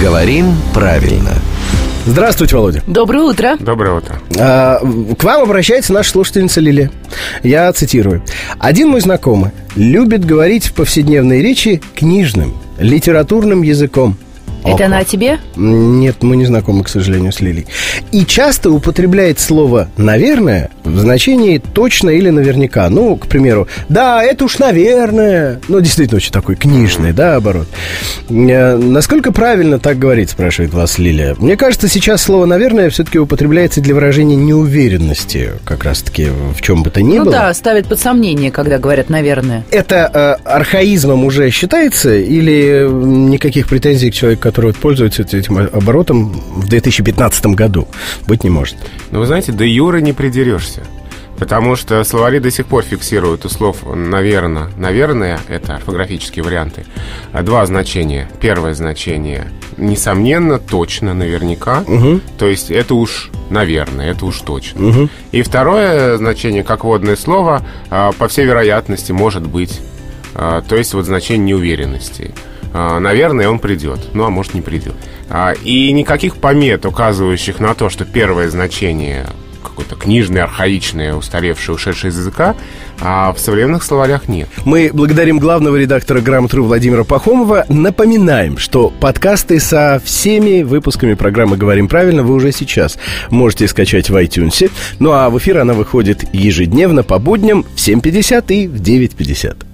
Говорим правильно. Здравствуйте, Володя. Доброе утро. Доброе утро. А, к вам обращается наша слушательница Лилия. Я цитирую. «Один мой знакомый любит говорить в повседневной речи книжным, литературным языком. Это она о тебе? Нет, мы не знакомы, к сожалению, с Лилией. И часто употребляет слово «наверное» в значении «точно» или «наверняка». Ну, к примеру, «да, это уж наверное». Ну, действительно, очень такой книжный, да, оборот. Э, Насколько правильно так говорить, спрашивает вас Лилия. Мне кажется, сейчас слово «наверное» все-таки употребляется для выражения неуверенности, как раз-таки в чем бы то ни ну было. да, ставят под сомнение, когда говорят «наверное». Это э, архаизмом уже считается или никаких претензий к человеку, который вот пользуется этим оборотом в 2015 году быть не может? Но вы знаете, до юры не придерешься. Потому что словари до сих пор фиксируют у слов «наверно». «Наверное» — это орфографические варианты. Два значения. Первое значение — несомненно, точно, наверняка. То есть это уж наверное, это уж точно. И второе значение, как вводное слово, а, по всей вероятности, может быть. А, То есть вот значение неуверенности. А, Наверное, он придет, ну а может не придет. А, И никаких помет, указывающих на то, что первое значение какое-то книжное, архаичное, устаревшее, ушедшее из языка, а в современных словарях нет. Мы благодарим главного редактора «Грамотру» Владимира Пахомова. Напоминаем, что подкасты со всеми выпусками программы «Говорим правильно» вы уже сейчас можете скачать в iTunes. Ну а в эфир она выходит ежедневно по будням в 7.50 и в 9.50.